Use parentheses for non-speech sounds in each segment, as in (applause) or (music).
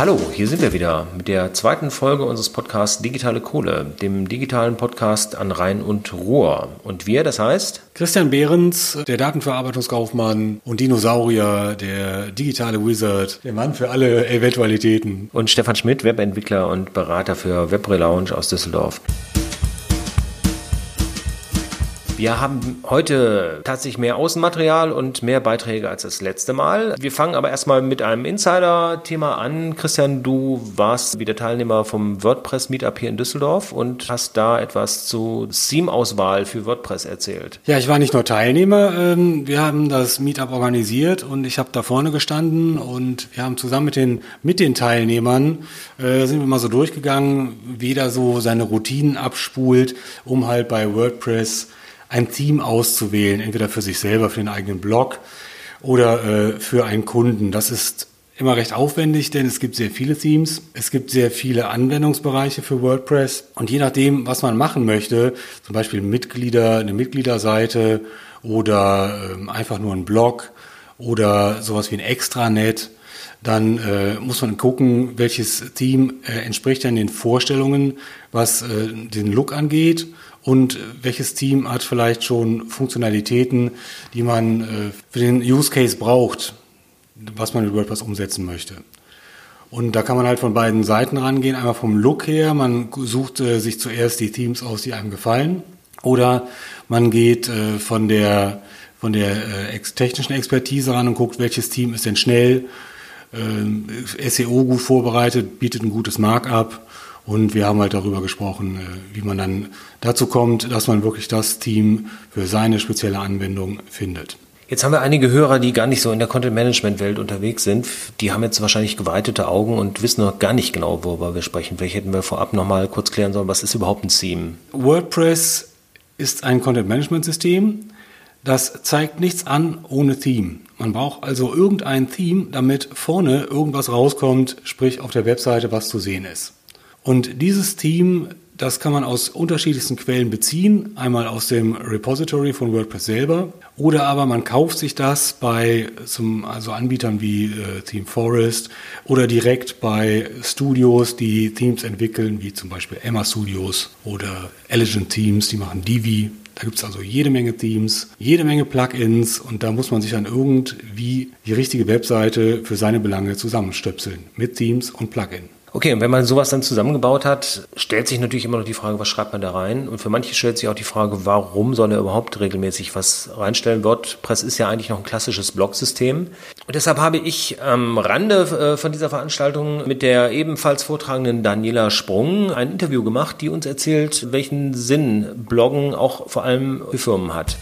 Hallo, hier sind wir wieder mit der zweiten Folge unseres Podcasts Digitale Kohle, dem digitalen Podcast an Rhein und Ruhr. Und wir, das heißt? Christian Behrens, der Datenverarbeitungskaufmann und Dinosaurier, der digitale Wizard, der Mann für alle Eventualitäten. Und Stefan Schmidt, Webentwickler und Berater für Webrelaunch aus Düsseldorf. Wir haben heute tatsächlich mehr Außenmaterial und mehr Beiträge als das letzte Mal. Wir fangen aber erstmal mit einem Insider-Thema an. Christian, du warst wieder Teilnehmer vom WordPress Meetup hier in Düsseldorf und hast da etwas zu Theme-Auswahl für WordPress erzählt. Ja, ich war nicht nur Teilnehmer. Ähm, wir haben das Meetup organisiert und ich habe da vorne gestanden und wir haben zusammen mit den, mit den Teilnehmern, äh, sind wir mal so durchgegangen, wie da so seine Routinen abspult, um halt bei WordPress ein Theme auszuwählen, entweder für sich selber, für den eigenen Blog oder äh, für einen Kunden. Das ist immer recht aufwendig, denn es gibt sehr viele Themes, es gibt sehr viele Anwendungsbereiche für WordPress. Und je nachdem, was man machen möchte, zum Beispiel Mitglieder, eine Mitgliederseite oder äh, einfach nur ein Blog oder sowas wie ein Extranet, dann äh, muss man gucken, welches Theme äh, entspricht dann den Vorstellungen, was äh, den Look angeht und welches Team hat vielleicht schon Funktionalitäten, die man äh, für den Use Case braucht, was man mit WordPress umsetzen möchte. Und da kann man halt von beiden Seiten rangehen. Einmal vom Look her, man sucht äh, sich zuerst die Themes aus, die einem gefallen. Oder man geht äh, von der, von der technischen Expertise ran und guckt, welches Team ist denn schnell, SEO gut vorbereitet, bietet ein gutes Markup und wir haben halt darüber gesprochen, äh, wie man dann dazu kommt, dass man wirklich das Team für seine spezielle Anwendung findet. Jetzt haben wir einige Hörer, die gar nicht so in der Content-Management-Welt unterwegs sind. Die haben jetzt wahrscheinlich geweitete Augen und wissen noch gar nicht genau, worüber wir sprechen. Vielleicht hätten wir vorab noch mal kurz klären sollen, was ist überhaupt ein Theme? WordPress ist ein Content-Management-System. Das zeigt nichts an ohne Theme. Man braucht also irgendein Theme, damit vorne irgendwas rauskommt, sprich auf der Webseite was zu sehen ist. Und dieses Team, das kann man aus unterschiedlichsten Quellen beziehen. Einmal aus dem Repository von WordPress selber oder aber man kauft sich das bei zum, also Anbietern wie äh, Team Forest oder direkt bei Studios, die Teams entwickeln, wie zum Beispiel Emma Studios oder Elegant Teams, die machen Divi. Da gibt es also jede Menge Themes, jede Menge Plugins und da muss man sich dann irgendwie die richtige Webseite für seine Belange zusammenstöpseln mit Themes und Plugin. Okay, und wenn man sowas dann zusammengebaut hat, stellt sich natürlich immer noch die Frage, was schreibt man da rein? Und für manche stellt sich auch die Frage, warum soll er überhaupt regelmäßig was reinstellen? WordPress ist ja eigentlich noch ein klassisches Blog-System. Und deshalb habe ich am Rande äh, von dieser Veranstaltung mit der ebenfalls vortragenden Daniela Sprung ein Interview gemacht, die uns erzählt, welchen Sinn Bloggen auch vor allem für Firmen hat.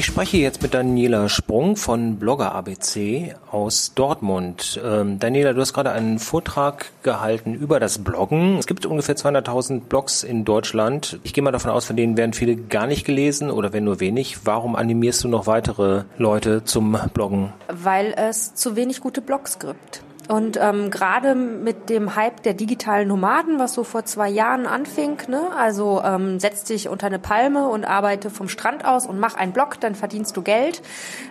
Ich spreche jetzt mit Daniela Sprung von Blogger ABC aus Dortmund. Ähm, Daniela, du hast gerade einen Vortrag gehalten über das Bloggen. Es gibt ungefähr 200.000 Blogs in Deutschland. Ich gehe mal davon aus, von denen werden viele gar nicht gelesen oder wenn nur wenig. Warum animierst du noch weitere Leute zum Bloggen? Weil es zu wenig gute Blogs gibt. Und ähm, gerade mit dem Hype der digitalen Nomaden, was so vor zwei Jahren anfing, ne? also ähm, setz dich unter eine Palme und arbeite vom Strand aus und mach einen Blog, dann verdienst du Geld,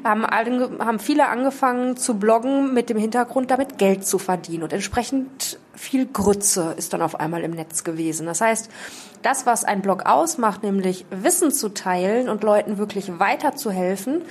haben, haben viele angefangen zu bloggen mit dem Hintergrund, damit Geld zu verdienen. Und entsprechend viel Grütze ist dann auf einmal im Netz gewesen. Das heißt, das, was ein Blog ausmacht, nämlich Wissen zu teilen und Leuten wirklich weiterzuhelfen,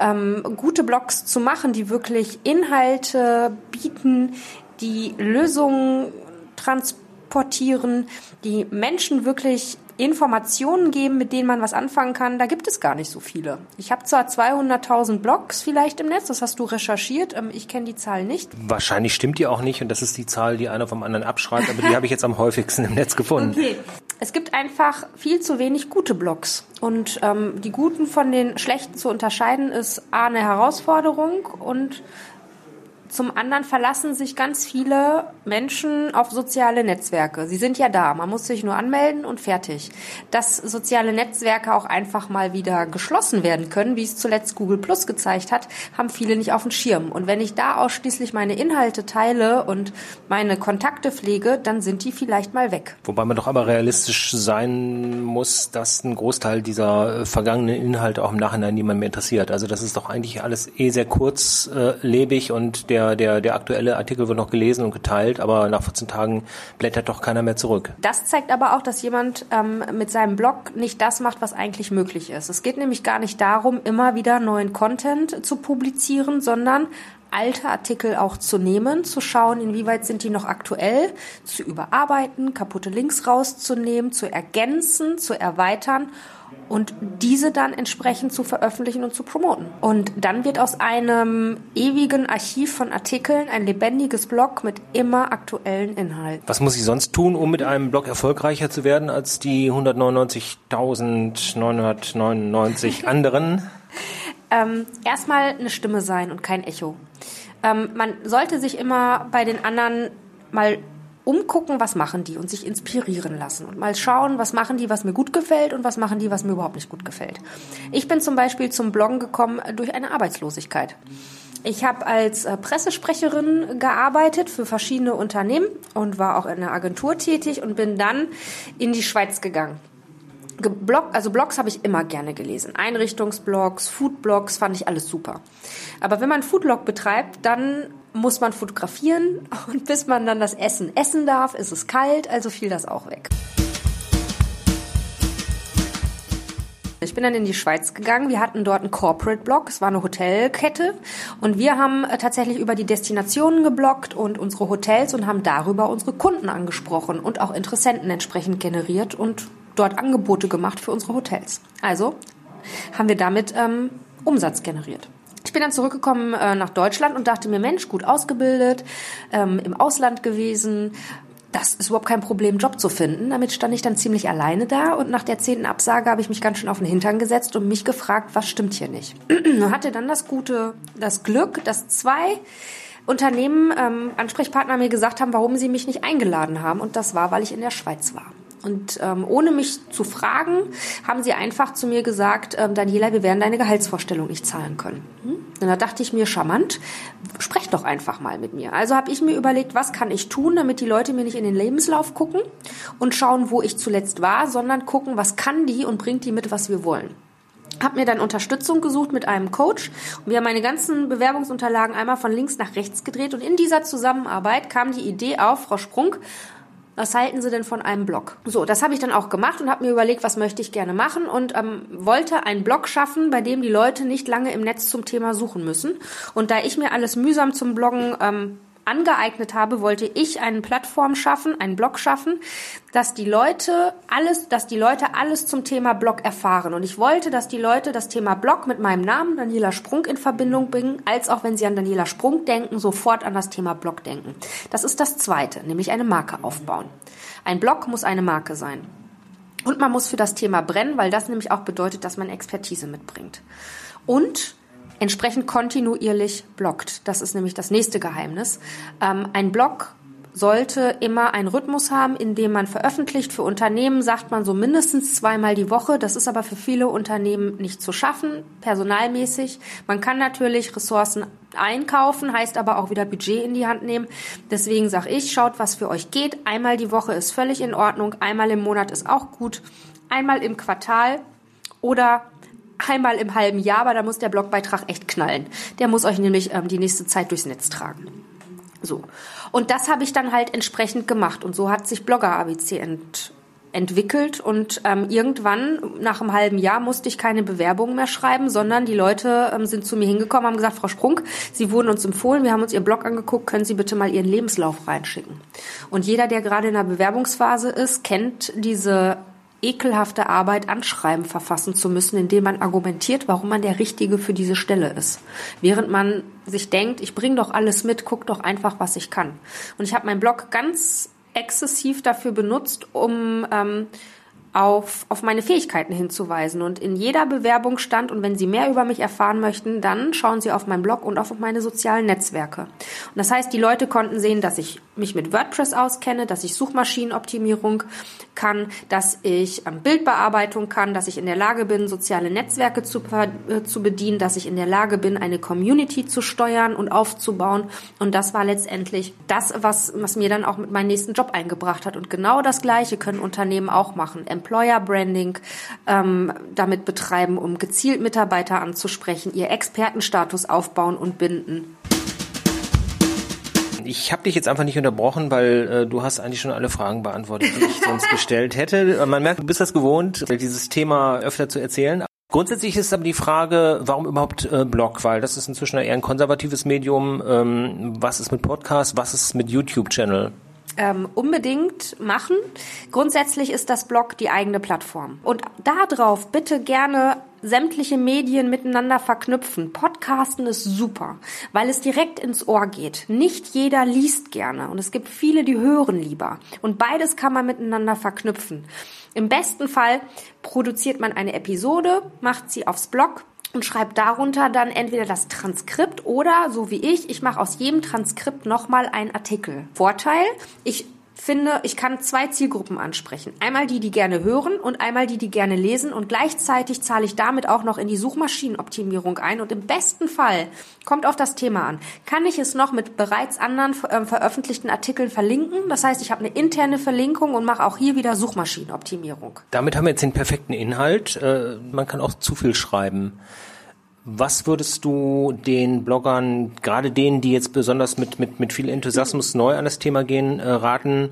ähm, gute Blogs zu machen, die wirklich Inhalte bieten, die Lösungen transportieren, die Menschen wirklich Informationen geben, mit denen man was anfangen kann, da gibt es gar nicht so viele. Ich habe zwar 200.000 Blogs vielleicht im Netz, das hast du recherchiert, ähm, ich kenne die Zahl nicht. Wahrscheinlich stimmt die auch nicht und das ist die Zahl, die einer vom anderen abschreibt, aber die habe ich jetzt am häufigsten im Netz gefunden. Okay. Es gibt einfach viel zu wenig gute Blogs und ähm, die guten von den schlechten zu unterscheiden ist A eine Herausforderung und zum anderen verlassen sich ganz viele Menschen auf soziale Netzwerke. Sie sind ja da, man muss sich nur anmelden und fertig. Dass soziale Netzwerke auch einfach mal wieder geschlossen werden können, wie es zuletzt Google Plus gezeigt hat, haben viele nicht auf dem Schirm. Und wenn ich da ausschließlich meine Inhalte teile und meine Kontakte pflege, dann sind die vielleicht mal weg. Wobei man doch aber realistisch sein muss, dass ein Großteil dieser äh, vergangenen Inhalte auch im Nachhinein niemand mehr interessiert. Also das ist doch eigentlich alles eh sehr kurzlebig und der der, der, der aktuelle Artikel wird noch gelesen und geteilt, aber nach 14 Tagen blättert doch keiner mehr zurück. Das zeigt aber auch, dass jemand ähm, mit seinem Blog nicht das macht, was eigentlich möglich ist. Es geht nämlich gar nicht darum, immer wieder neuen Content zu publizieren, sondern alte Artikel auch zu nehmen, zu schauen, inwieweit sind die noch aktuell, zu überarbeiten, kaputte Links rauszunehmen, zu ergänzen, zu erweitern und diese dann entsprechend zu veröffentlichen und zu promoten. Und dann wird aus einem ewigen Archiv von Artikeln ein lebendiges Blog mit immer aktuellen Inhalten. Was muss ich sonst tun, um mit einem Blog erfolgreicher zu werden als die 199.999 anderen? (laughs) ähm, erstmal eine Stimme sein und kein Echo. Ähm, man sollte sich immer bei den anderen mal umgucken, was machen die und sich inspirieren lassen und mal schauen, was machen die, was mir gut gefällt und was machen die, was mir überhaupt nicht gut gefällt. Ich bin zum Beispiel zum Bloggen gekommen durch eine Arbeitslosigkeit. Ich habe als äh, Pressesprecherin gearbeitet für verschiedene Unternehmen und war auch in einer Agentur tätig und bin dann in die Schweiz gegangen. Blog, also Blogs habe ich immer gerne gelesen. Einrichtungsblogs, Foodblogs fand ich alles super. Aber wenn man Foodblog betreibt, dann muss man fotografieren (laughs) und bis man dann das Essen essen darf, ist es kalt, also fiel das auch weg. Ich bin dann in die Schweiz gegangen. Wir hatten dort einen Corporate Blog. Es war eine Hotelkette. Und wir haben äh, tatsächlich über die Destinationen geblockt und unsere Hotels und haben darüber unsere Kunden angesprochen und auch Interessenten entsprechend generiert und dort Angebote gemacht für unsere Hotels. Also haben wir damit ähm, Umsatz generiert. Ich bin dann zurückgekommen äh, nach Deutschland und dachte mir, Mensch, gut ausgebildet, ähm, im Ausland gewesen. Das ist überhaupt kein Problem, Job zu finden. Damit stand ich dann ziemlich alleine da und nach der zehnten Absage habe ich mich ganz schön auf den Hintern gesetzt und mich gefragt, was stimmt hier nicht. (clears throat) hatte dann das gute, das Glück, dass zwei Unternehmen, ähm, Ansprechpartner mir gesagt haben, warum sie mich nicht eingeladen haben. Und das war, weil ich in der Schweiz war. Und ähm, ohne mich zu fragen, haben sie einfach zu mir gesagt, ähm, Daniela, wir werden deine Gehaltsvorstellung nicht zahlen können. Hm? Und da dachte ich mir, charmant, sprech doch einfach mal mit mir. Also habe ich mir überlegt, was kann ich tun, damit die Leute mir nicht in den Lebenslauf gucken und schauen, wo ich zuletzt war, sondern gucken, was kann die und bringt die mit, was wir wollen habe mir dann Unterstützung gesucht mit einem Coach und wir haben meine ganzen Bewerbungsunterlagen einmal von links nach rechts gedreht und in dieser Zusammenarbeit kam die Idee auf, Frau Sprung, was halten Sie denn von einem Blog? So, das habe ich dann auch gemacht und habe mir überlegt, was möchte ich gerne machen und ähm, wollte einen Blog schaffen, bei dem die Leute nicht lange im Netz zum Thema suchen müssen. Und da ich mir alles mühsam zum Bloggen ähm, angeeignet habe, wollte ich eine Plattform schaffen, einen Blog schaffen, dass die Leute alles, dass die Leute alles zum Thema Blog erfahren. Und ich wollte, dass die Leute das Thema Blog mit meinem Namen Daniela Sprung in Verbindung bringen, als auch wenn sie an Daniela Sprung denken, sofort an das Thema Blog denken. Das ist das zweite, nämlich eine Marke aufbauen. Ein Blog muss eine Marke sein. Und man muss für das Thema brennen, weil das nämlich auch bedeutet, dass man Expertise mitbringt. Und entsprechend kontinuierlich blockt. Das ist nämlich das nächste Geheimnis. Ähm, ein Blog sollte immer einen Rhythmus haben, in dem man veröffentlicht. Für Unternehmen sagt man so mindestens zweimal die Woche. Das ist aber für viele Unternehmen nicht zu schaffen, personalmäßig. Man kann natürlich Ressourcen einkaufen, heißt aber auch wieder Budget in die Hand nehmen. Deswegen sage ich, schaut, was für euch geht. Einmal die Woche ist völlig in Ordnung, einmal im Monat ist auch gut, einmal im Quartal oder einmal im halben Jahr, aber da muss der Blogbeitrag echt knallen. Der muss euch nämlich ähm, die nächste Zeit durchs Netz tragen. So. Und das habe ich dann halt entsprechend gemacht. Und so hat sich Blogger ABC ent entwickelt und ähm, irgendwann nach einem halben Jahr musste ich keine Bewerbungen mehr schreiben, sondern die Leute ähm, sind zu mir hingekommen, haben gesagt, Frau Sprung, Sie wurden uns empfohlen, wir haben uns Ihr Blog angeguckt, können Sie bitte mal Ihren Lebenslauf reinschicken. Und jeder, der gerade in einer Bewerbungsphase ist, kennt diese ekelhafte Arbeit, Anschreiben verfassen zu müssen, indem man argumentiert, warum man der Richtige für diese Stelle ist. Während man sich denkt, ich bringe doch alles mit, guck doch einfach, was ich kann. Und ich habe meinen Blog ganz exzessiv dafür benutzt, um ähm, auf, auf meine Fähigkeiten hinzuweisen. Und in jeder Bewerbung stand, und wenn Sie mehr über mich erfahren möchten, dann schauen Sie auf meinen Blog und auf meine sozialen Netzwerke. Und das heißt, die Leute konnten sehen, dass ich mich mit WordPress auskenne, dass ich Suchmaschinenoptimierung kann, dass ich ähm, Bildbearbeitung kann, dass ich in der Lage bin, soziale Netzwerke zu, äh, zu bedienen, dass ich in der Lage bin, eine Community zu steuern und aufzubauen. Und das war letztendlich das, was, was mir dann auch mit meinem nächsten Job eingebracht hat. Und genau das Gleiche können Unternehmen auch machen. Employer Branding ähm, damit betreiben, um gezielt Mitarbeiter anzusprechen, ihr Expertenstatus aufbauen und binden. Ich habe dich jetzt einfach nicht unterbrochen, weil äh, du hast eigentlich schon alle Fragen beantwortet, die ich sonst gestellt hätte. Man merkt, du bist das gewohnt, dieses Thema öfter zu erzählen. Grundsätzlich ist aber die Frage, warum überhaupt äh, Blog? Weil das ist inzwischen eher ein konservatives Medium. Ähm, was ist mit Podcast? Was ist mit YouTube-Channel? Ähm, unbedingt machen. Grundsätzlich ist das Blog die eigene Plattform. Und darauf bitte gerne sämtliche Medien miteinander verknüpfen. Podcasten ist super, weil es direkt ins Ohr geht. Nicht jeder liest gerne und es gibt viele, die hören lieber. Und beides kann man miteinander verknüpfen. Im besten Fall produziert man eine Episode, macht sie aufs Blog und schreibe darunter dann entweder das Transkript oder, so wie ich, ich mache aus jedem Transkript nochmal einen Artikel. Vorteil, ich finde, ich kann zwei Zielgruppen ansprechen. Einmal die, die gerne hören und einmal die, die gerne lesen und gleichzeitig zahle ich damit auch noch in die Suchmaschinenoptimierung ein und im besten Fall kommt auf das Thema an. Kann ich es noch mit bereits anderen äh, veröffentlichten Artikeln verlinken? Das heißt, ich habe eine interne Verlinkung und mache auch hier wieder Suchmaschinenoptimierung. Damit haben wir jetzt den perfekten Inhalt. Äh, man kann auch zu viel schreiben. Was würdest du den Bloggern, gerade denen, die jetzt besonders mit, mit, mit viel Enthusiasmus neu an das Thema gehen, äh, raten,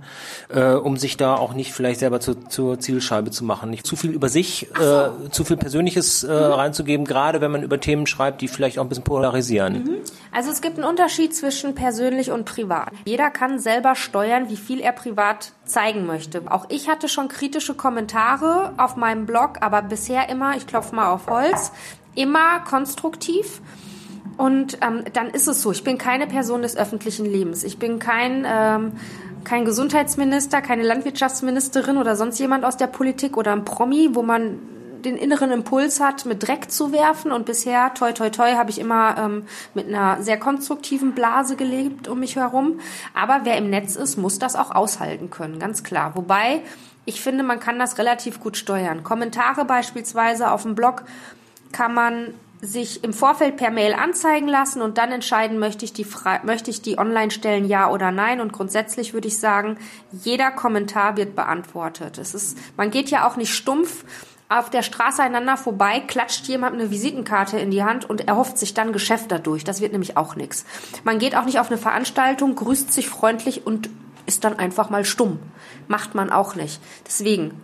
äh, um sich da auch nicht vielleicht selber zu, zur Zielscheibe zu machen? Nicht zu viel über sich, äh, zu viel Persönliches äh, reinzugeben, gerade wenn man über Themen schreibt, die vielleicht auch ein bisschen polarisieren? Mhm. Also es gibt einen Unterschied zwischen persönlich und privat. Jeder kann selber steuern, wie viel er privat zeigen möchte. Auch ich hatte schon kritische Kommentare auf meinem Blog, aber bisher immer, ich klopfe mal auf Holz, immer konstruktiv. Und ähm, dann ist es so, ich bin keine Person des öffentlichen Lebens. Ich bin kein, ähm, kein Gesundheitsminister, keine Landwirtschaftsministerin oder sonst jemand aus der Politik oder ein Promi, wo man den inneren Impuls hat, mit Dreck zu werfen. Und bisher, toi, toi, toi, habe ich immer ähm, mit einer sehr konstruktiven Blase gelebt um mich herum. Aber wer im Netz ist, muss das auch aushalten können, ganz klar. Wobei, ich finde, man kann das relativ gut steuern. Kommentare beispielsweise auf dem Blog kann man sich im Vorfeld per Mail anzeigen lassen und dann entscheiden, möchte ich die, möchte ich die online stellen, ja oder nein. Und grundsätzlich würde ich sagen, jeder Kommentar wird beantwortet. Es ist, man geht ja auch nicht stumpf auf der Straße einander vorbei, klatscht jemand eine Visitenkarte in die Hand und erhofft sich dann Geschäft dadurch. Das wird nämlich auch nichts. Man geht auch nicht auf eine Veranstaltung, grüßt sich freundlich und ist dann einfach mal stumm. Macht man auch nicht. Deswegen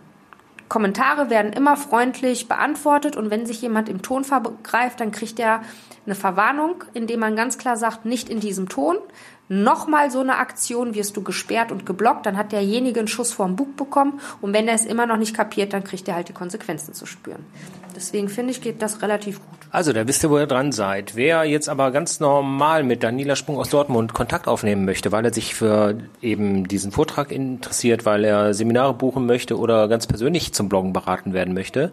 Kommentare werden immer freundlich beantwortet und wenn sich jemand im Ton vergreift, dann kriegt er eine Verwarnung, indem man ganz klar sagt, nicht in diesem Ton. Nochmal so eine Aktion wirst du gesperrt und geblockt, dann hat derjenige einen Schuss vorm Bug bekommen und wenn er es immer noch nicht kapiert, dann kriegt er halt die Konsequenzen zu spüren. Deswegen finde ich, geht das relativ gut. Also, da wisst ihr, wo ihr dran seid. Wer jetzt aber ganz normal mit Daniela Sprung aus Dortmund Kontakt aufnehmen möchte, weil er sich für eben diesen Vortrag interessiert, weil er Seminare buchen möchte oder ganz persönlich zum Bloggen beraten werden möchte,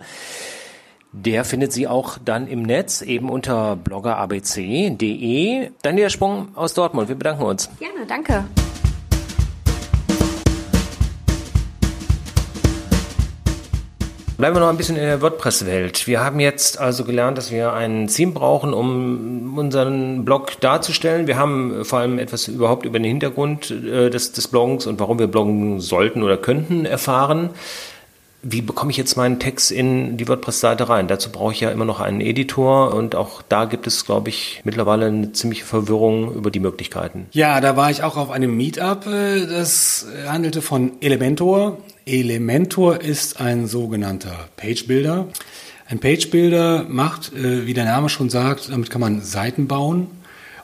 der findet sie auch dann im Netz eben unter bloggerabc.de. Daniela Sprung aus Dortmund, wir bedanken uns. Gerne, danke. Bleiben wir noch ein bisschen in der WordPress-Welt. Wir haben jetzt also gelernt, dass wir ein Theme brauchen, um unseren Blog darzustellen. Wir haben vor allem etwas überhaupt über den Hintergrund äh, des, des Bloggens und warum wir bloggen sollten oder könnten erfahren. Wie bekomme ich jetzt meinen Text in die WordPress-Seite rein? Dazu brauche ich ja immer noch einen Editor und auch da gibt es, glaube ich, mittlerweile eine ziemliche Verwirrung über die Möglichkeiten. Ja, da war ich auch auf einem Meetup. Äh, das handelte von Elementor. Elementor ist ein sogenannter Page Builder. Ein Page Builder macht, äh, wie der Name schon sagt, damit kann man Seiten bauen.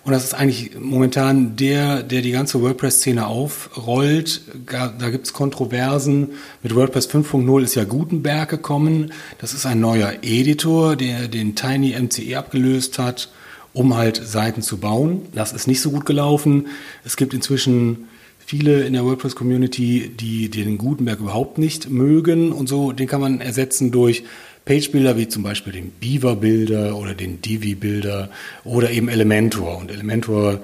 Und das ist eigentlich momentan der, der die ganze WordPress-Szene aufrollt. Da gibt's Kontroversen. Mit WordPress 5.0 ist ja Gutenberg gekommen. Das ist ein neuer Editor, der den Tiny MCE abgelöst hat, um halt Seiten zu bauen. Das ist nicht so gut gelaufen. Es gibt inzwischen viele in der WordPress-Community, die den Gutenberg überhaupt nicht mögen und so. Den kann man ersetzen durch Page-Builder wie zum Beispiel den Beaver-Builder oder den Divi-Builder oder eben Elementor. Und Elementor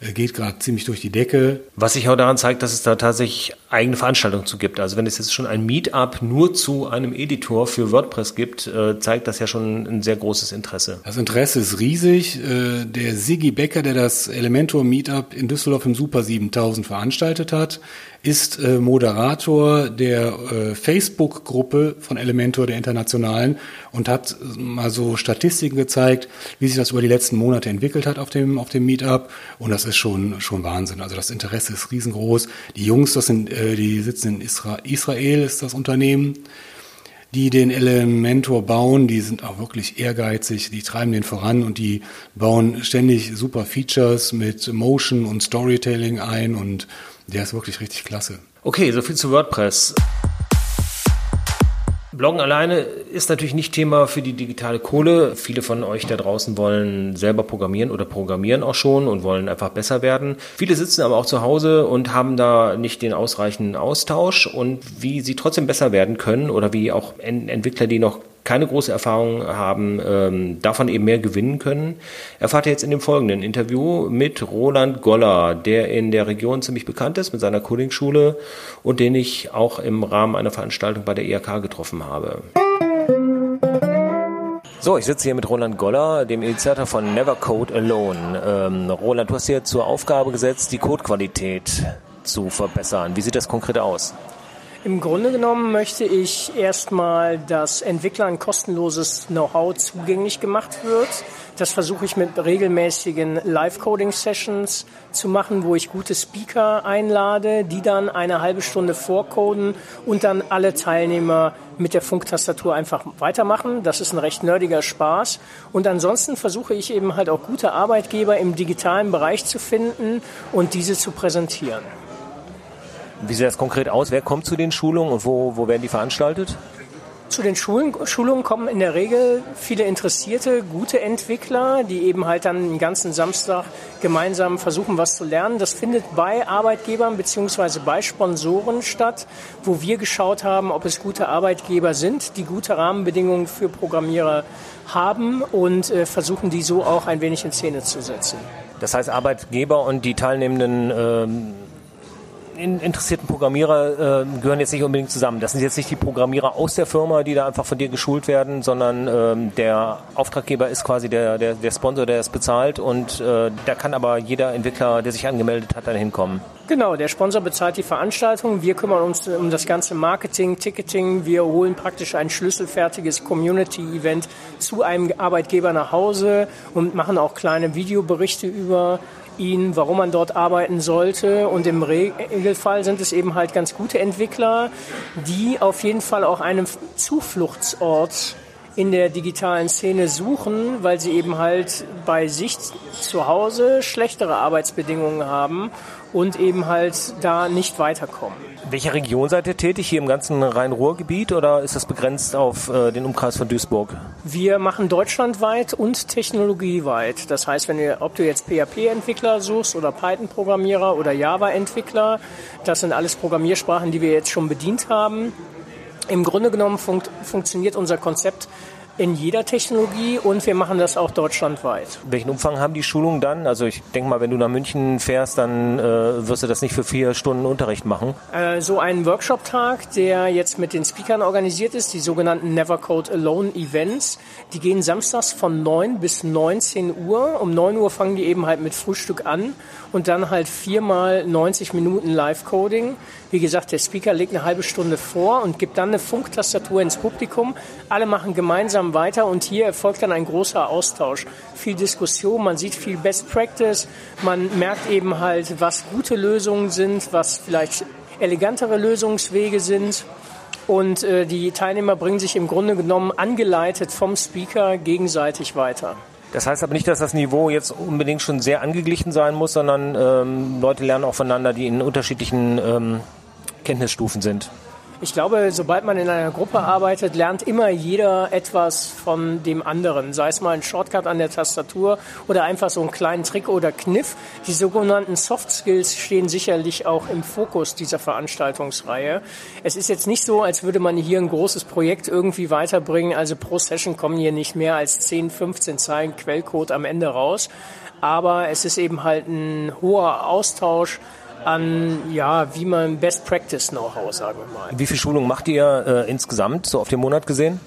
äh, geht gerade ziemlich durch die Decke. Was sich auch daran zeigt, dass es da tatsächlich eigene Veranstaltungen zu gibt. Also wenn es jetzt schon ein Meetup nur zu einem Editor für WordPress gibt, äh, zeigt das ja schon ein sehr großes Interesse. Das Interesse ist riesig. Äh, der Sigi Becker, der das Elementor Meetup in Düsseldorf im Super 7000 veranstaltet hat, ist äh, Moderator der äh, Facebook-Gruppe von Elementor der Internationalen und hat mal so Statistiken gezeigt, wie sich das über die letzten Monate entwickelt hat auf dem, auf dem Meetup. Und das ist schon, schon Wahnsinn. Also das Interesse ist riesengroß. Die Jungs, das sind, äh, die sitzen in Isra Israel, ist das Unternehmen, die den Elementor bauen. Die sind auch wirklich ehrgeizig, die treiben den voran und die bauen ständig super Features mit Motion und Storytelling ein und der ist wirklich richtig klasse. Okay, so viel zu WordPress. Bloggen alleine ist natürlich nicht Thema für die digitale Kohle. Viele von euch da draußen wollen selber programmieren oder programmieren auch schon und wollen einfach besser werden. Viele sitzen aber auch zu Hause und haben da nicht den ausreichenden Austausch und wie sie trotzdem besser werden können oder wie auch Entwickler, die noch keine große Erfahrung haben, ähm, davon eben mehr gewinnen können, erfahrt ihr jetzt in dem folgenden Interview mit Roland Goller, der in der Region ziemlich bekannt ist mit seiner Coding-Schule und den ich auch im Rahmen einer Veranstaltung bei der IHK getroffen habe. So, ich sitze hier mit Roland Goller, dem Initiator von Never Code Alone. Ähm, Roland, du hast dir zur Aufgabe gesetzt, die Codequalität zu verbessern. Wie sieht das konkret aus? Im Grunde genommen möchte ich erstmal, dass Entwicklern kostenloses Know-how zugänglich gemacht wird. Das versuche ich mit regelmäßigen Live-Coding-Sessions zu machen, wo ich gute Speaker einlade, die dann eine halbe Stunde vorcoden und dann alle Teilnehmer mit der Funktastatur einfach weitermachen. Das ist ein recht nerdiger Spaß. Und ansonsten versuche ich eben halt auch gute Arbeitgeber im digitalen Bereich zu finden und diese zu präsentieren. Wie sieht das konkret aus? Wer kommt zu den Schulungen und wo, wo werden die veranstaltet? Zu den Schulen, Schulungen kommen in der Regel viele interessierte, gute Entwickler, die eben halt dann den ganzen Samstag gemeinsam versuchen, was zu lernen. Das findet bei Arbeitgebern beziehungsweise bei Sponsoren statt, wo wir geschaut haben, ob es gute Arbeitgeber sind, die gute Rahmenbedingungen für Programmierer haben und äh, versuchen, die so auch ein wenig in Szene zu setzen. Das heißt, Arbeitgeber und die teilnehmenden ähm interessierten Programmierer äh, gehören jetzt nicht unbedingt zusammen. Das sind jetzt nicht die Programmierer aus der Firma, die da einfach von dir geschult werden, sondern ähm, der Auftraggeber ist quasi der, der, der Sponsor, der es bezahlt und äh, da kann aber jeder Entwickler, der sich angemeldet hat, dann hinkommen. Genau, der Sponsor bezahlt die Veranstaltung. Wir kümmern uns um das ganze Marketing, Ticketing. Wir holen praktisch ein schlüsselfertiges Community-Event zu einem Arbeitgeber nach Hause und machen auch kleine Videoberichte über ihn, warum man dort arbeiten sollte. Und im Regelfall sind es eben halt ganz gute Entwickler, die auf jeden Fall auch einen Zufluchtsort in der digitalen Szene suchen, weil sie eben halt bei sich zu Hause schlechtere Arbeitsbedingungen haben und eben halt da nicht weiterkommen. Welche Region seid ihr tätig? Hier im ganzen Rhein-Ruhr-Gebiet oder ist das begrenzt auf äh, den Umkreis von Duisburg? Wir machen deutschlandweit und technologieweit. Das heißt, wenn ihr, ob du jetzt PHP-Entwickler suchst oder Python-Programmierer oder Java-Entwickler, das sind alles Programmiersprachen, die wir jetzt schon bedient haben. Im Grunde genommen fun funktioniert unser Konzept in jeder Technologie und wir machen das auch deutschlandweit. Welchen Umfang haben die Schulungen dann? Also ich denke mal, wenn du nach München fährst, dann äh, wirst du das nicht für vier Stunden Unterricht machen. Äh, so ein Workshop-Tag, der jetzt mit den Speakern organisiert ist, die sogenannten Never Code Alone Events, die gehen samstags von 9 bis 19 Uhr. Um 9 Uhr fangen die eben halt mit Frühstück an und dann halt viermal 90 Minuten Live-Coding. Wie gesagt, der Speaker legt eine halbe Stunde vor und gibt dann eine Funktastatur ins Publikum. Alle machen gemeinsam weiter und hier erfolgt dann ein großer Austausch. Viel Diskussion, man sieht viel Best Practice, man merkt eben halt, was gute Lösungen sind, was vielleicht elegantere Lösungswege sind. Und äh, die Teilnehmer bringen sich im Grunde genommen angeleitet vom Speaker gegenseitig weiter. Das heißt aber nicht, dass das Niveau jetzt unbedingt schon sehr angeglichen sein muss, sondern ähm, Leute lernen auch voneinander, die in unterschiedlichen ähm, Kenntnisstufen sind. Ich glaube, sobald man in einer Gruppe arbeitet, lernt immer jeder etwas von dem anderen. Sei es mal ein Shortcut an der Tastatur oder einfach so einen kleinen Trick oder Kniff. Die sogenannten Soft Skills stehen sicherlich auch im Fokus dieser Veranstaltungsreihe. Es ist jetzt nicht so, als würde man hier ein großes Projekt irgendwie weiterbringen. Also pro Session kommen hier nicht mehr als 10, 15 Zeilen Quellcode am Ende raus. Aber es ist eben halt ein hoher Austausch an, ja, wie man Best Practice Know-how, sagen wir mal. Wie viele Schulungen macht ihr äh, insgesamt, so auf den Monat gesehen?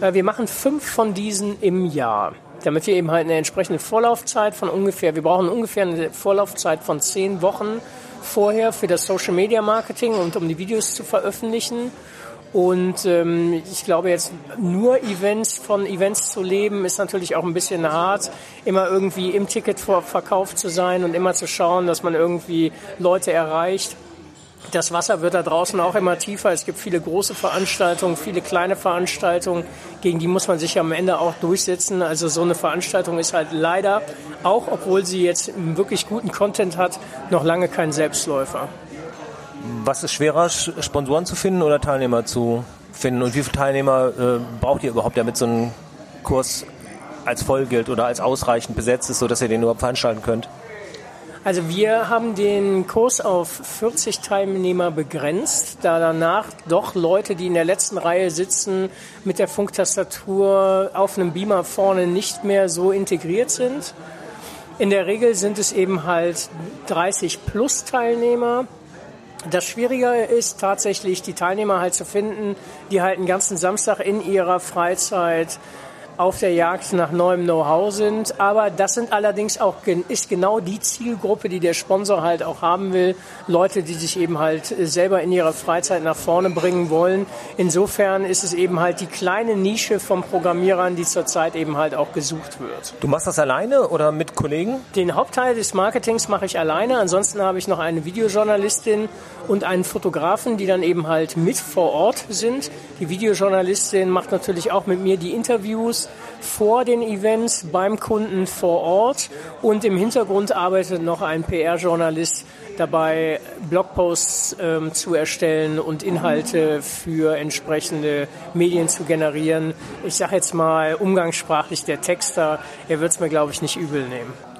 Äh, wir machen fünf von diesen im Jahr damit wir eben halt eine entsprechende Vorlaufzeit von ungefähr, wir brauchen ungefähr eine Vorlaufzeit von zehn Wochen vorher für das Social Media Marketing und um die Videos zu veröffentlichen. Und ähm, ich glaube jetzt nur Events von Events zu leben, ist natürlich auch ein bisschen hart, immer irgendwie im Ticketverkauf zu sein und immer zu schauen, dass man irgendwie Leute erreicht. Das Wasser wird da draußen auch immer tiefer. Es gibt viele große Veranstaltungen, viele kleine Veranstaltungen, gegen die muss man sich am Ende auch durchsetzen. Also so eine Veranstaltung ist halt leider, auch obwohl sie jetzt wirklich guten Content hat, noch lange kein Selbstläufer. Was ist schwerer, Sponsoren zu finden oder Teilnehmer zu finden? Und wie viele Teilnehmer äh, braucht ihr überhaupt, damit so ein Kurs als voll gilt oder als ausreichend besetzt ist, sodass ihr den überhaupt veranstalten könnt? Also wir haben den Kurs auf 40 Teilnehmer begrenzt, da danach doch Leute, die in der letzten Reihe sitzen, mit der Funktastatur auf einem Beamer vorne nicht mehr so integriert sind. In der Regel sind es eben halt 30 plus Teilnehmer. Das Schwierige ist tatsächlich, die Teilnehmer halt zu finden, die halt einen ganzen Samstag in ihrer Freizeit auf der Jagd nach neuem Know-how sind. Aber das sind allerdings auch, ist genau die Zielgruppe, die der Sponsor halt auch haben will. Leute, die sich eben halt selber in ihrer Freizeit nach vorne bringen wollen. Insofern ist es eben halt die kleine Nische von Programmierern, die zurzeit eben halt auch gesucht wird. Du machst das alleine oder mit Kollegen? Den Hauptteil des Marketings mache ich alleine. Ansonsten habe ich noch eine Videojournalistin und einen Fotografen, die dann eben halt mit vor Ort sind. Die Videojournalistin macht natürlich auch mit mir die Interviews vor den Events beim Kunden vor Ort und im Hintergrund arbeitet noch ein PR-Journalist dabei, Blogposts ähm, zu erstellen und Inhalte für entsprechende Medien zu generieren. Ich sage jetzt mal umgangssprachlich der Texter, er wird es mir, glaube ich, nicht übel nehmen.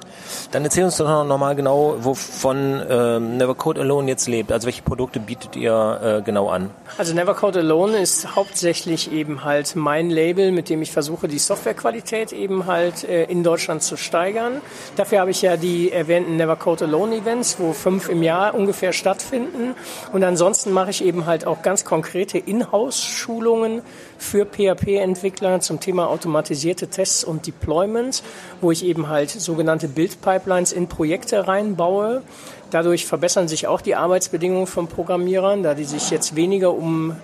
Dann erzähl uns doch noch mal genau, wovon äh, Never Code Alone jetzt lebt. Also welche Produkte bietet ihr äh, genau an? Also Never Code Alone ist hauptsächlich eben halt mein Label, mit dem ich versuche, die Softwarequalität eben halt äh, in Deutschland zu steigern. Dafür habe ich ja die erwähnten Never Code Alone Events, wo fünf im Jahr ungefähr stattfinden. Und ansonsten mache ich eben halt auch ganz konkrete Inhouse-Schulungen für PHP-Entwickler zum Thema automatisierte Tests und Deployments, wo ich eben halt sogenannte Build-Pipelines in Projekte reinbaue. Dadurch verbessern sich auch die Arbeitsbedingungen von Programmierern, da die sich jetzt weniger um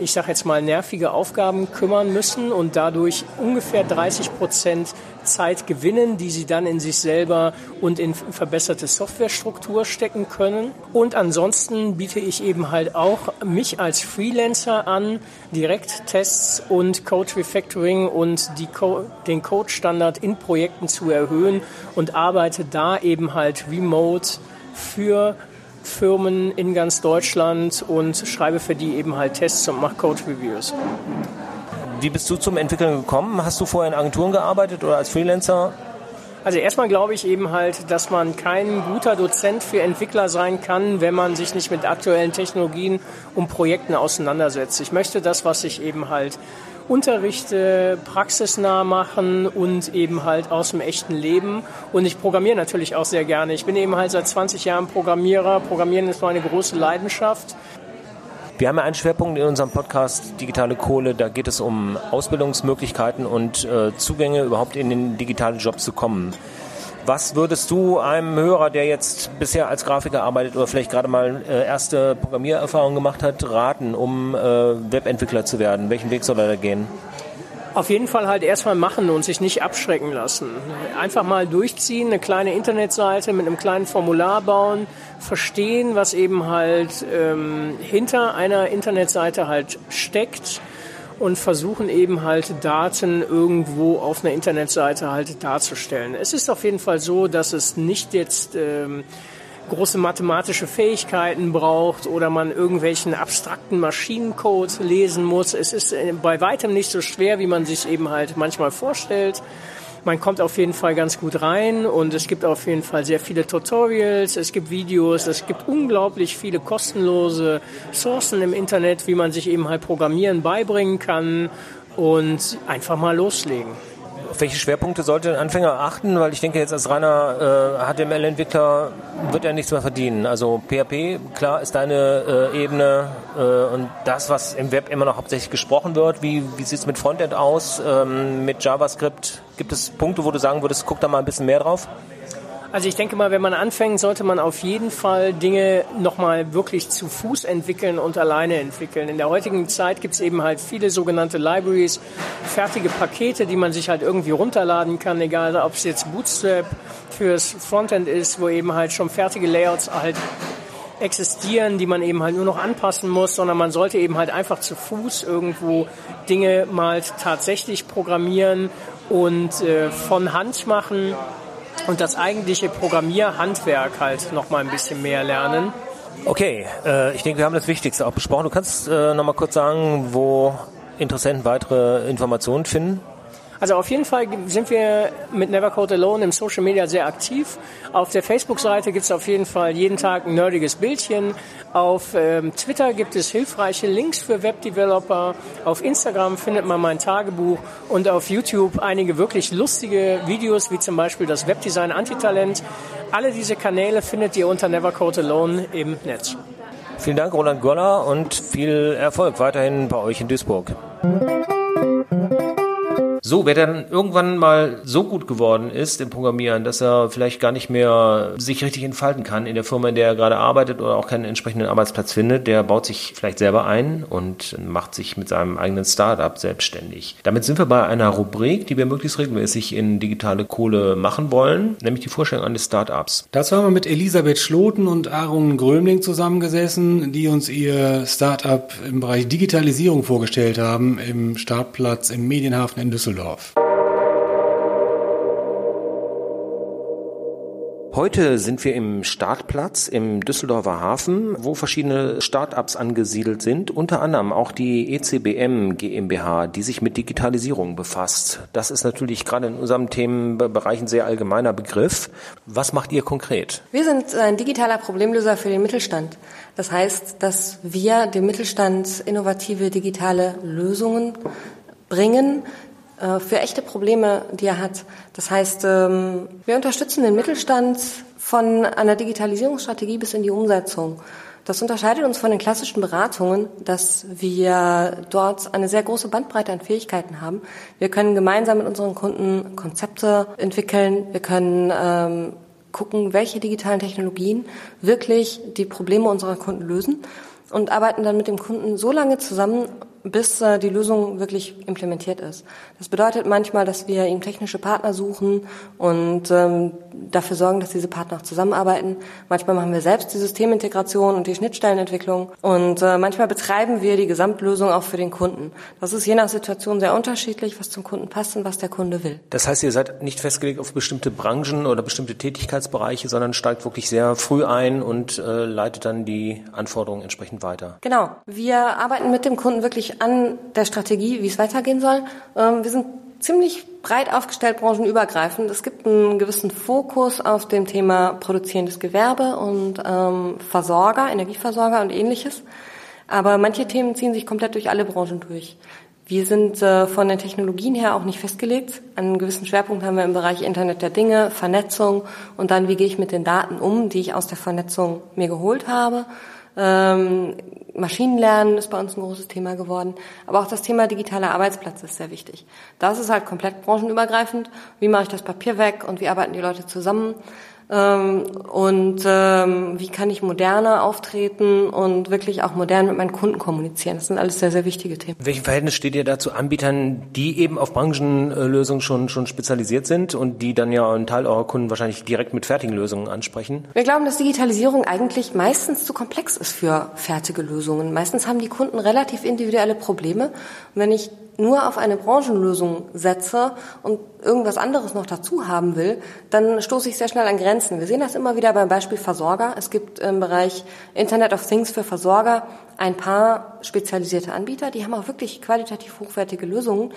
ich sage jetzt mal, nervige Aufgaben kümmern müssen und dadurch ungefähr 30 Prozent Zeit gewinnen, die sie dann in sich selber und in verbesserte Softwarestruktur stecken können. Und ansonsten biete ich eben halt auch mich als Freelancer an, direkt Tests und Code Refactoring und Co den Code-Standard in Projekten zu erhöhen und arbeite da eben halt remote für Firmen in ganz Deutschland und schreibe für die eben halt Tests und mache Code Reviews. Wie bist du zum Entwickeln gekommen? Hast du vorher in Agenturen gearbeitet oder als Freelancer? Also erstmal glaube ich eben halt, dass man kein guter Dozent für Entwickler sein kann, wenn man sich nicht mit aktuellen Technologien und Projekten auseinandersetzt. Ich möchte das, was ich eben halt unterrichte, praxisnah machen und eben halt aus dem echten Leben. Und ich programmiere natürlich auch sehr gerne. Ich bin eben halt seit 20 Jahren Programmierer. Programmieren ist meine große Leidenschaft. Wir haben ja einen Schwerpunkt in unserem Podcast Digitale Kohle. Da geht es um Ausbildungsmöglichkeiten und äh, Zugänge überhaupt in den digitalen Job zu kommen. Was würdest du einem Hörer, der jetzt bisher als Grafiker arbeitet oder vielleicht gerade mal äh, erste Programmiererfahrung gemacht hat, raten, um äh, Webentwickler zu werden? Welchen Weg soll er da gehen? Auf jeden Fall halt erstmal machen und sich nicht abschrecken lassen. Einfach mal durchziehen, eine kleine Internetseite mit einem kleinen Formular bauen, verstehen, was eben halt ähm, hinter einer Internetseite halt steckt und versuchen eben halt Daten irgendwo auf einer Internetseite halt darzustellen. Es ist auf jeden Fall so, dass es nicht jetzt ähm, große mathematische Fähigkeiten braucht oder man irgendwelchen abstrakten Maschinencode lesen muss. Es ist äh, bei weitem nicht so schwer, wie man sich eben halt manchmal vorstellt man kommt auf jeden Fall ganz gut rein und es gibt auf jeden Fall sehr viele Tutorials, es gibt Videos, es gibt unglaublich viele kostenlose Sourcen im Internet, wie man sich eben halt Programmieren beibringen kann und einfach mal loslegen. Auf welche Schwerpunkte sollte ein Anfänger achten? Weil ich denke, jetzt als reiner äh, HTML-Entwickler wird er nichts mehr verdienen. Also PHP, klar, ist deine äh, Ebene äh, und das, was im Web immer noch hauptsächlich gesprochen wird. Wie, wie sieht es mit Frontend aus? Ähm, mit JavaScript? Gibt es Punkte, wo du sagen würdest, guck da mal ein bisschen mehr drauf? Also ich denke mal, wenn man anfängt, sollte man auf jeden Fall Dinge nochmal wirklich zu Fuß entwickeln und alleine entwickeln. In der heutigen Zeit gibt es eben halt viele sogenannte Libraries, fertige Pakete, die man sich halt irgendwie runterladen kann, egal ob es jetzt Bootstrap fürs Frontend ist, wo eben halt schon fertige Layouts halt existieren, die man eben halt nur noch anpassen muss, sondern man sollte eben halt einfach zu Fuß irgendwo Dinge mal tatsächlich programmieren und äh, von Hand machen und das eigentliche Programmierhandwerk halt noch mal ein bisschen mehr lernen. Okay, äh, ich denke, wir haben das Wichtigste auch besprochen. Du kannst äh, noch mal kurz sagen, wo Interessenten weitere Informationen finden? Also auf jeden Fall sind wir mit Never Code Alone im Social Media sehr aktiv. Auf der Facebook-Seite gibt es auf jeden Fall jeden Tag ein nerdiges Bildchen. Auf ähm, Twitter gibt es hilfreiche Links für Webdeveloper. Auf Instagram findet man mein Tagebuch und auf YouTube einige wirklich lustige Videos, wie zum Beispiel das Webdesign Antitalent. Alle diese Kanäle findet ihr unter Never Code Alone im Netz. Vielen Dank, Roland Goller, und viel Erfolg weiterhin bei euch in Duisburg. So, wer dann irgendwann mal so gut geworden ist im Programmieren, dass er vielleicht gar nicht mehr sich richtig entfalten kann in der Firma, in der er gerade arbeitet oder auch keinen entsprechenden Arbeitsplatz findet, der baut sich vielleicht selber ein und macht sich mit seinem eigenen Startup selbstständig. Damit sind wir bei einer Rubrik, die wir möglichst regelmäßig in digitale Kohle machen wollen, nämlich die Vorstellung eines Startups. Dazu haben wir mit Elisabeth Schloten und Aaron Grömling zusammengesessen, die uns ihr Startup im Bereich Digitalisierung vorgestellt haben im Startplatz im Medienhafen in Düsseldorf. Düsseldorf. Heute sind wir im Startplatz im Düsseldorfer Hafen, wo verschiedene Startups angesiedelt sind, unter anderem auch die ECBM GmbH, die sich mit Digitalisierung befasst. Das ist natürlich gerade in unserem Themenbereich ein sehr allgemeiner Begriff. Was macht ihr konkret? Wir sind ein digitaler Problemlöser für den Mittelstand. Das heißt, dass wir dem Mittelstand innovative digitale Lösungen bringen, für echte Probleme, die er hat. Das heißt, ähm, wir unterstützen den Mittelstand von einer Digitalisierungsstrategie bis in die Umsetzung. Das unterscheidet uns von den klassischen Beratungen, dass wir dort eine sehr große Bandbreite an Fähigkeiten haben. Wir können gemeinsam mit unseren Kunden Konzepte entwickeln. Wir können ähm, gucken, welche digitalen Technologien wirklich die Probleme unserer Kunden lösen und arbeiten dann mit dem Kunden so lange zusammen, bis äh, die Lösung wirklich implementiert ist. Das bedeutet manchmal, dass wir ihm technische Partner suchen und ähm, dafür sorgen, dass diese Partner auch zusammenarbeiten. Manchmal machen wir selbst die Systemintegration und die Schnittstellenentwicklung und äh, manchmal betreiben wir die Gesamtlösung auch für den Kunden. Das ist je nach Situation sehr unterschiedlich, was zum Kunden passt und was der Kunde will. Das heißt, ihr seid nicht festgelegt auf bestimmte Branchen oder bestimmte Tätigkeitsbereiche, sondern steigt wirklich sehr früh ein und äh, leitet dann die Anforderungen entsprechend weiter. Genau. Wir arbeiten mit dem Kunden wirklich an der Strategie, wie es weitergehen soll. Ähm, wir sind ziemlich breit aufgestellt, branchenübergreifend. Es gibt einen gewissen Fokus auf dem Thema produzierendes Gewerbe und ähm, Versorger, Energieversorger und ähnliches. Aber manche Themen ziehen sich komplett durch alle Branchen durch. Wir sind äh, von den Technologien her auch nicht festgelegt. Einen gewissen Schwerpunkt haben wir im Bereich Internet der Dinge, Vernetzung und dann, wie gehe ich mit den Daten um, die ich aus der Vernetzung mir geholt habe. Ähm, Maschinenlernen ist bei uns ein großes Thema geworden. Aber auch das Thema digitaler Arbeitsplatz ist sehr wichtig. Das ist halt komplett branchenübergreifend. Wie mache ich das Papier weg und wie arbeiten die Leute zusammen? Ähm, und ähm, wie kann ich moderner auftreten und wirklich auch modern mit meinen Kunden kommunizieren. Das sind alles sehr, sehr wichtige Themen. Welchen Verhältnis steht ihr da zu Anbietern, die eben auf Branchenlösungen schon, schon spezialisiert sind und die dann ja einen Teil eurer Kunden wahrscheinlich direkt mit fertigen Lösungen ansprechen? Wir glauben, dass Digitalisierung eigentlich meistens zu komplex ist für fertige Lösungen. Meistens haben die Kunden relativ individuelle Probleme. Und wenn ich nur auf eine Branchenlösung setze und irgendwas anderes noch dazu haben will, dann stoße ich sehr schnell an Grenzen. Wir sehen das immer wieder beim Beispiel Versorger. Es gibt im Bereich Internet of Things für Versorger ein paar spezialisierte Anbieter, die haben auch wirklich qualitativ hochwertige Lösungen.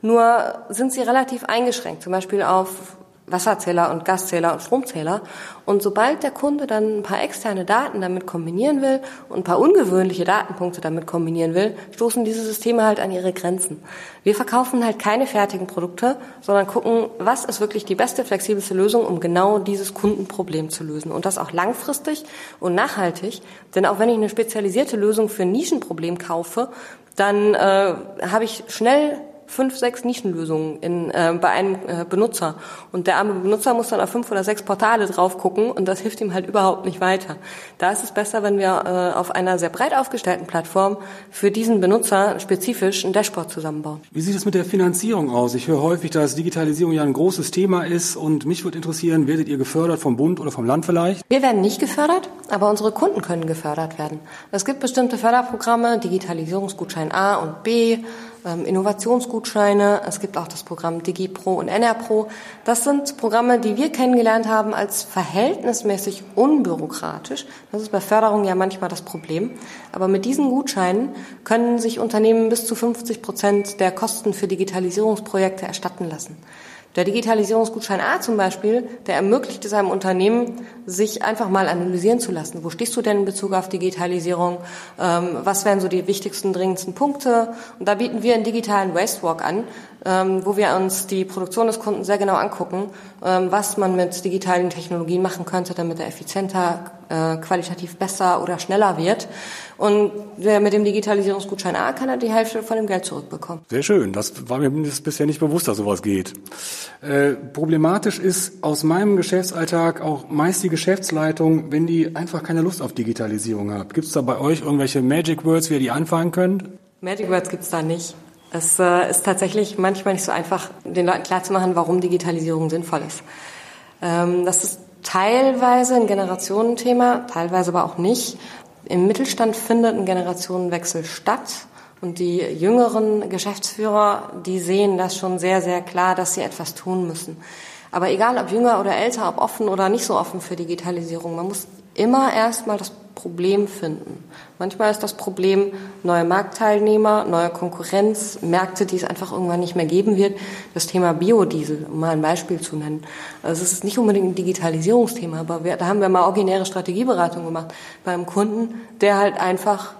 Nur sind sie relativ eingeschränkt, zum Beispiel auf Wasserzähler und Gaszähler und Stromzähler. Und sobald der Kunde dann ein paar externe Daten damit kombinieren will und ein paar ungewöhnliche Datenpunkte damit kombinieren will, stoßen diese Systeme halt an ihre Grenzen. Wir verkaufen halt keine fertigen Produkte, sondern gucken, was ist wirklich die beste, flexibelste Lösung, um genau dieses Kundenproblem zu lösen. Und das auch langfristig und nachhaltig. Denn auch wenn ich eine spezialisierte Lösung für ein Nischenproblem kaufe, dann äh, habe ich schnell fünf, sechs Nischenlösungen in, äh, bei einem äh, Benutzer. Und der arme Benutzer muss dann auf fünf oder sechs Portale drauf gucken und das hilft ihm halt überhaupt nicht weiter. Da ist es besser, wenn wir äh, auf einer sehr breit aufgestellten Plattform für diesen Benutzer spezifisch ein Dashboard zusammenbauen. Wie sieht es mit der Finanzierung aus? Ich höre häufig, dass Digitalisierung ja ein großes Thema ist und mich würde interessieren, werdet ihr gefördert vom Bund oder vom Land vielleicht? Wir werden nicht gefördert, aber unsere Kunden können gefördert werden. Es gibt bestimmte Förderprogramme, Digitalisierungsgutschein A und B, Innovationsgutscheine. Es gibt auch das Programm DigiPro und NRPro. Das sind Programme, die wir kennengelernt haben als verhältnismäßig unbürokratisch. Das ist bei Förderung ja manchmal das Problem. Aber mit diesen Gutscheinen können sich Unternehmen bis zu 50 Prozent der Kosten für Digitalisierungsprojekte erstatten lassen. Der Digitalisierungsgutschein A zum Beispiel, der ermöglicht es einem Unternehmen, sich einfach mal analysieren zu lassen. Wo stehst du denn in Bezug auf Digitalisierung? Ähm, was wären so die wichtigsten, dringendsten Punkte? Und da bieten wir einen digitalen Waste Walk an, ähm, wo wir uns die Produktion des Kunden sehr genau angucken, ähm, was man mit digitalen Technologien machen könnte, damit er effizienter, äh, qualitativ besser oder schneller wird. Und wer mit dem Digitalisierungsgutschein A kann er die Hälfte von dem Geld zurückbekommen. Sehr schön. Das war mir bisher nicht bewusst, dass sowas geht. Äh, problematisch ist aus meinem Geschäftsalltag auch meist die Geschäftsleitung, wenn die einfach keine Lust auf Digitalisierung hat. Gibt es da bei euch irgendwelche Magic Words, wie ihr die anfangen könnt? Magic Words gibt's da nicht. Es äh, ist tatsächlich manchmal nicht so einfach, den Leuten klarzumachen, warum Digitalisierung sinnvoll ist. Ähm, das ist teilweise ein Generationenthema, teilweise aber auch nicht. Im Mittelstand findet ein Generationenwechsel statt. Und die jüngeren Geschäftsführer, die sehen das schon sehr, sehr klar, dass sie etwas tun müssen. Aber egal, ob jünger oder älter, ob offen oder nicht so offen für Digitalisierung, man muss immer erstmal das Problem finden. Manchmal ist das Problem neue Marktteilnehmer, neue Konkurrenz, Märkte, die es einfach irgendwann nicht mehr geben wird. Das Thema Biodiesel, um mal ein Beispiel zu nennen. Also es ist nicht unbedingt ein Digitalisierungsthema, aber wir, da haben wir mal originäre Strategieberatung gemacht beim Kunden, der halt einfach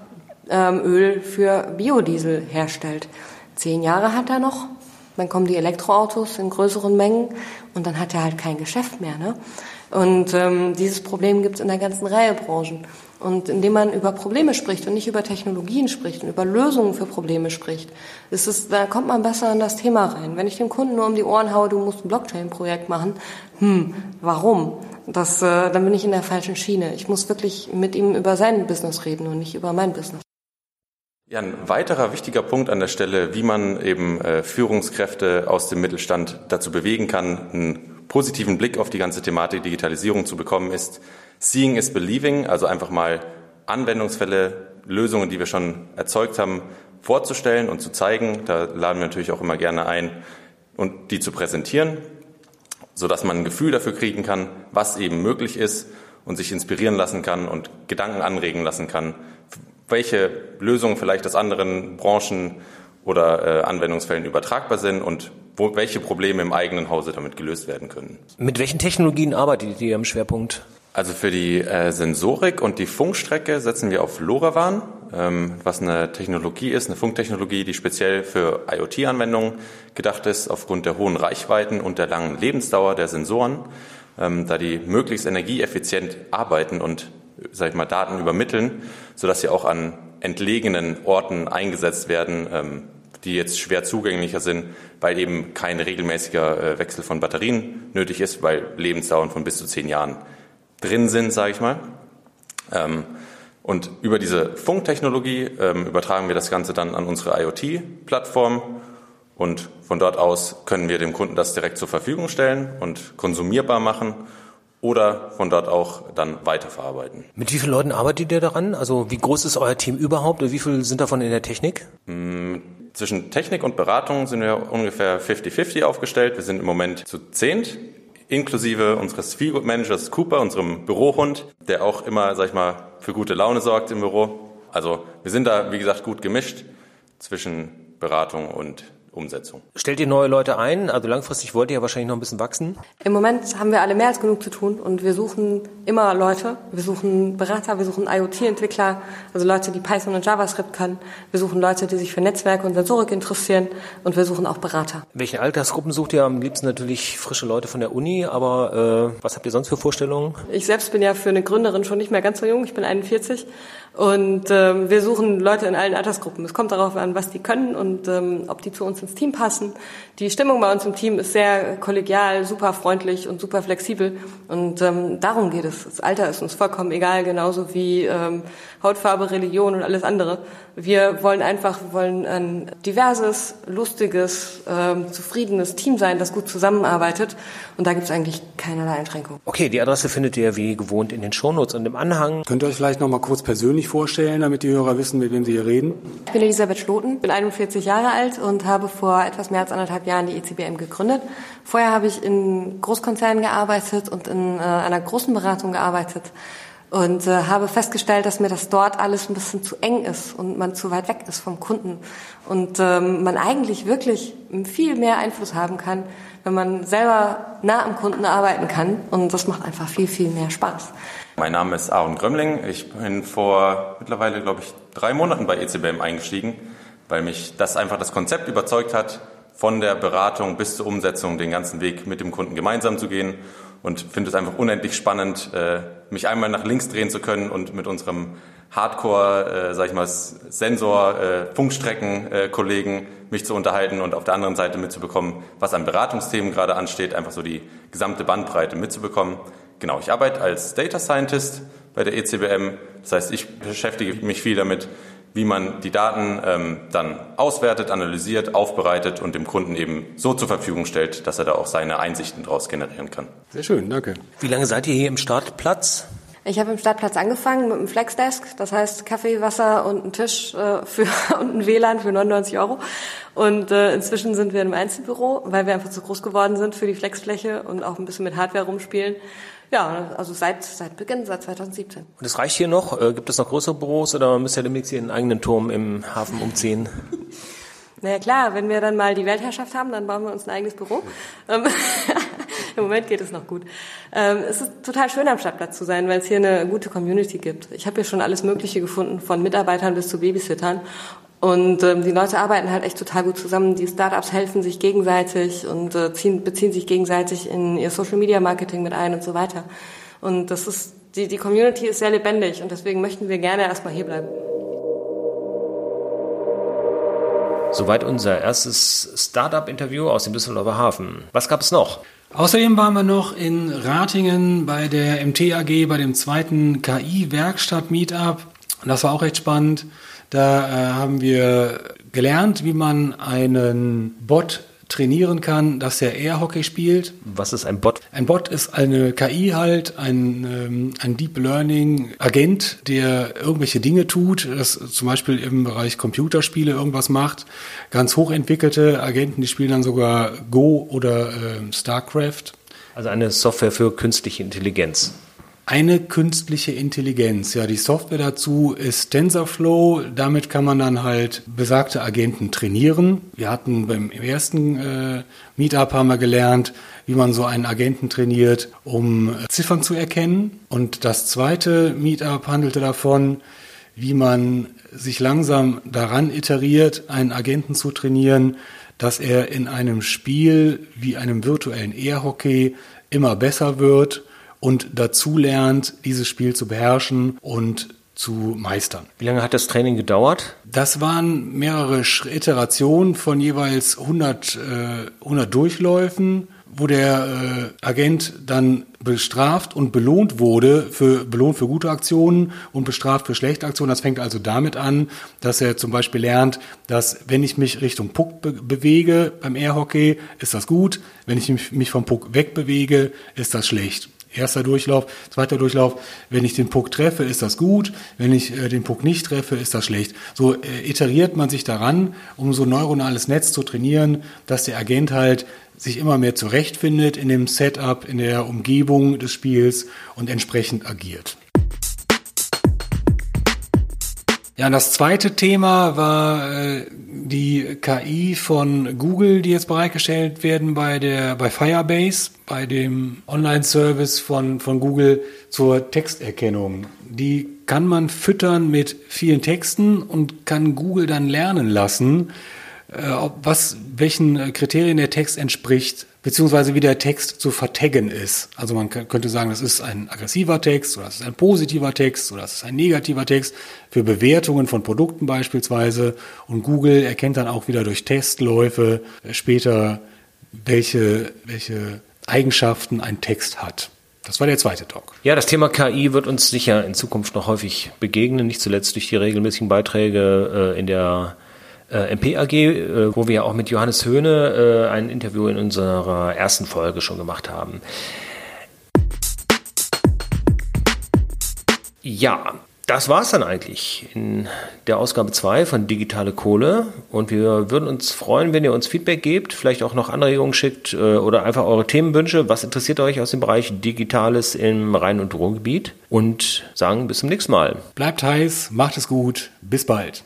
ähm, Öl für Biodiesel herstellt. Zehn Jahre hat er noch, dann kommen die Elektroautos in größeren Mengen und dann hat er halt kein Geschäft mehr. Ne? Und ähm, dieses Problem gibt es in der ganzen Reihe Branchen. Und indem man über Probleme spricht und nicht über Technologien spricht und über Lösungen für Probleme spricht, ist es, da kommt man besser in das Thema rein. Wenn ich dem Kunden nur um die Ohren haue, du musst ein Blockchain-Projekt machen, hm, warum? Das, äh, dann bin ich in der falschen Schiene. Ich muss wirklich mit ihm über sein Business reden und nicht über mein Business. Ja, ein weiterer wichtiger Punkt an der Stelle, wie man eben äh, Führungskräfte aus dem Mittelstand dazu bewegen kann, einen positiven Blick auf die ganze Thematik Digitalisierung zu bekommen, ist Seeing is Believing, also einfach mal Anwendungsfälle, Lösungen, die wir schon erzeugt haben, vorzustellen und zu zeigen. Da laden wir natürlich auch immer gerne ein, und die zu präsentieren, so dass man ein Gefühl dafür kriegen kann, was eben möglich ist und sich inspirieren lassen kann und Gedanken anregen lassen kann, welche Lösungen vielleicht aus anderen Branchen oder äh, Anwendungsfällen übertragbar sind und wo, welche Probleme im eigenen Hause damit gelöst werden können. Mit welchen Technologien arbeitet ihr im Schwerpunkt? Also für die äh, Sensorik und die Funkstrecke setzen wir auf LoRaWAN, ähm, was eine Technologie ist, eine Funktechnologie, die speziell für IoT-Anwendungen gedacht ist, aufgrund der hohen Reichweiten und der langen Lebensdauer der Sensoren, ähm, da die möglichst energieeffizient arbeiten und, sag ich mal, Daten übermitteln, sodass sie auch an entlegenen Orten eingesetzt werden, ähm, die jetzt schwer zugänglicher sind, weil eben kein regelmäßiger äh, Wechsel von Batterien nötig ist, weil Lebensdauern von bis zu zehn Jahren drin sind, sage ich mal. Ähm, und über diese Funktechnologie ähm, übertragen wir das Ganze dann an unsere IoT-Plattform und von dort aus können wir dem Kunden das direkt zur Verfügung stellen und konsumierbar machen oder von dort auch dann weiterverarbeiten. Mit wie vielen Leuten arbeitet ihr daran? Also wie groß ist euer Team überhaupt und wie viele sind davon in der Technik? Mm, zwischen Technik und Beratung sind wir ungefähr 50-50 aufgestellt. Wir sind im Moment zu zehnt, inklusive unseres Feelgood Managers Cooper, unserem Bürohund, der auch immer, sag ich mal, für gute Laune sorgt im Büro. Also wir sind da, wie gesagt, gut gemischt zwischen Beratung und Umsetzung. Stellt ihr neue Leute ein? Also langfristig wollt ihr ja wahrscheinlich noch ein bisschen wachsen. Im Moment haben wir alle mehr als genug zu tun und wir suchen immer Leute. Wir suchen Berater, wir suchen IoT-Entwickler, also Leute, die Python und JavaScript können. Wir suchen Leute, die sich für Netzwerke und Sensorik interessieren und wir suchen auch Berater. Welche Altersgruppen sucht ihr? Am liebsten natürlich frische Leute von der Uni, aber äh, was habt ihr sonst für Vorstellungen? Ich selbst bin ja für eine Gründerin schon nicht mehr ganz so jung. Ich bin 41 und ähm, wir suchen Leute in allen Altersgruppen. Es kommt darauf an, was die können und ähm, ob die zu uns ins Team passen. Die Stimmung bei uns im Team ist sehr kollegial, super freundlich und super flexibel. Und ähm, darum geht es. Das Alter ist uns vollkommen egal, genauso wie ähm, Hautfarbe, Religion und alles andere. Wir wollen einfach, wir wollen ein diverses, lustiges, ähm, zufriedenes Team sein, das gut zusammenarbeitet. Und da gibt es eigentlich keinerlei Einschränkungen. Okay, die Adresse findet ihr wie gewohnt in den Shownotes und im Anhang. Könnt ihr euch vielleicht noch mal kurz persönlich vorstellen, damit die Hörer wissen, mit wem sie hier reden? Ich bin Elisabeth Schloten, bin 41 Jahre alt und habe vor etwas mehr als anderthalb Jahren die ECBM gegründet. Vorher habe ich in Großkonzernen gearbeitet und in äh, einer großen Beratung gearbeitet und äh, habe festgestellt, dass mir das dort alles ein bisschen zu eng ist und man zu weit weg ist vom Kunden und ähm, man eigentlich wirklich viel mehr Einfluss haben kann, wenn man selber nah am Kunden arbeiten kann und das macht einfach viel, viel mehr Spaß. Mein Name ist Aaron Grömmling. Ich bin vor mittlerweile, glaube ich, drei Monaten bei ECBM eingestiegen, weil mich das einfach das Konzept überzeugt hat, von der Beratung bis zur Umsetzung den ganzen Weg mit dem Kunden gemeinsam zu gehen und finde es einfach unendlich spannend, äh, mich einmal nach links drehen zu können und mit unserem Hardcore, äh, sag ich mal, Sensor, äh, Funkstrecken-Kollegen äh, mich zu unterhalten und auf der anderen Seite mitzubekommen, was an Beratungsthemen gerade ansteht, einfach so die gesamte Bandbreite mitzubekommen. Genau, ich arbeite als Data Scientist bei der ECBM. Das heißt, ich beschäftige mich viel damit, wie man die Daten ähm, dann auswertet, analysiert, aufbereitet und dem Kunden eben so zur Verfügung stellt, dass er da auch seine Einsichten daraus generieren kann. Sehr schön, danke. Wie lange seid ihr hier im Startplatz? Ich habe im Startplatz angefangen mit einem Flexdesk, das heißt Kaffee, Wasser und einen Tisch äh, für, (laughs) und ein WLAN für 99 Euro. Und äh, inzwischen sind wir im Einzelbüro, weil wir einfach zu groß geworden sind für die Flexfläche und auch ein bisschen mit Hardware rumspielen. Ja, also seit, seit Beginn, seit 2017. Und es reicht hier noch? Äh, gibt es noch größere Büros oder müsst ihr demnächst hier einen eigenen Turm im Hafen umziehen? (laughs) Naja klar, wenn wir dann mal die Weltherrschaft haben, dann bauen wir uns ein eigenes Büro. Ähm, (laughs) Im Moment geht es noch gut. Ähm, es ist total schön am Stadtplatz zu sein, weil es hier eine gute Community gibt. Ich habe hier schon alles Mögliche gefunden, von Mitarbeitern bis zu Babysittern. Und ähm, die Leute arbeiten halt echt total gut zusammen. Die Startups helfen sich gegenseitig und äh, ziehen, beziehen sich gegenseitig in ihr Social Media Marketing mit ein und so weiter. Und das ist die, die Community ist sehr lebendig und deswegen möchten wir gerne erstmal hier bleiben. Soweit unser erstes Startup-Interview aus dem Düsseldorfer Hafen. Was gab es noch? Außerdem waren wir noch in Ratingen bei der MT AG bei dem zweiten KI-Werkstatt-Meetup. Und das war auch recht spannend. Da äh, haben wir gelernt, wie man einen Bot trainieren kann, dass er Airhockey spielt. Was ist ein Bot? Ein Bot ist eine KI halt, ein, ähm, ein Deep Learning Agent, der irgendwelche Dinge tut, das zum Beispiel im Bereich Computerspiele irgendwas macht. Ganz hochentwickelte Agenten, die spielen dann sogar Go oder äh, StarCraft. Also eine Software für künstliche Intelligenz. Eine künstliche Intelligenz. Ja, die Software dazu ist TensorFlow. Damit kann man dann halt besagte Agenten trainieren. Wir hatten beim ersten äh, Meetup haben wir gelernt, wie man so einen Agenten trainiert, um äh, Ziffern zu erkennen. Und das zweite Meetup handelte davon, wie man sich langsam daran iteriert, einen Agenten zu trainieren, dass er in einem Spiel wie einem virtuellen Airhockey immer besser wird und dazu lernt, dieses Spiel zu beherrschen und zu meistern. Wie lange hat das Training gedauert? Das waren mehrere Iterationen von jeweils 100, äh, 100 Durchläufen, wo der äh, Agent dann bestraft und belohnt wurde für belohnt für gute Aktionen und bestraft für schlechte Aktionen. Das fängt also damit an, dass er zum Beispiel lernt, dass wenn ich mich Richtung Puck be bewege beim Airhockey, ist das gut. Wenn ich mich vom Puck wegbewege, ist das schlecht. Erster Durchlauf, zweiter Durchlauf. Wenn ich den Puck treffe, ist das gut. Wenn ich äh, den Puck nicht treffe, ist das schlecht. So äh, iteriert man sich daran, um so ein neuronales Netz zu trainieren, dass der Agent halt sich immer mehr zurechtfindet in dem Setup, in der Umgebung des Spiels und entsprechend agiert. Ja, das zweite Thema war äh, die KI von Google, die jetzt bereitgestellt werden bei der bei Firebase, bei dem Online-Service von von Google zur Texterkennung. Die kann man füttern mit vielen Texten und kann Google dann lernen lassen, äh, ob was welchen Kriterien der Text entspricht. Beziehungsweise wie der Text zu vertaggen ist. Also man könnte sagen, das ist ein aggressiver Text oder das ist ein positiver Text oder das ist ein negativer Text für Bewertungen von Produkten beispielsweise. Und Google erkennt dann auch wieder durch Testläufe später, welche, welche Eigenschaften ein Text hat. Das war der zweite Talk. Ja, das Thema KI wird uns sicher in Zukunft noch häufig begegnen, nicht zuletzt durch die regelmäßigen Beiträge äh, in der äh, MP AG, äh, wo wir ja auch mit Johannes Höhne äh, ein Interview in unserer ersten Folge schon gemacht haben. Ja, das war es dann eigentlich in der Ausgabe 2 von Digitale Kohle. Und wir würden uns freuen, wenn ihr uns Feedback gebt, vielleicht auch noch Anregungen schickt äh, oder einfach eure Themenwünsche. Was interessiert euch aus dem Bereich Digitales im Rhein- und Ruhrgebiet? Und sagen bis zum nächsten Mal. Bleibt heiß, macht es gut, bis bald.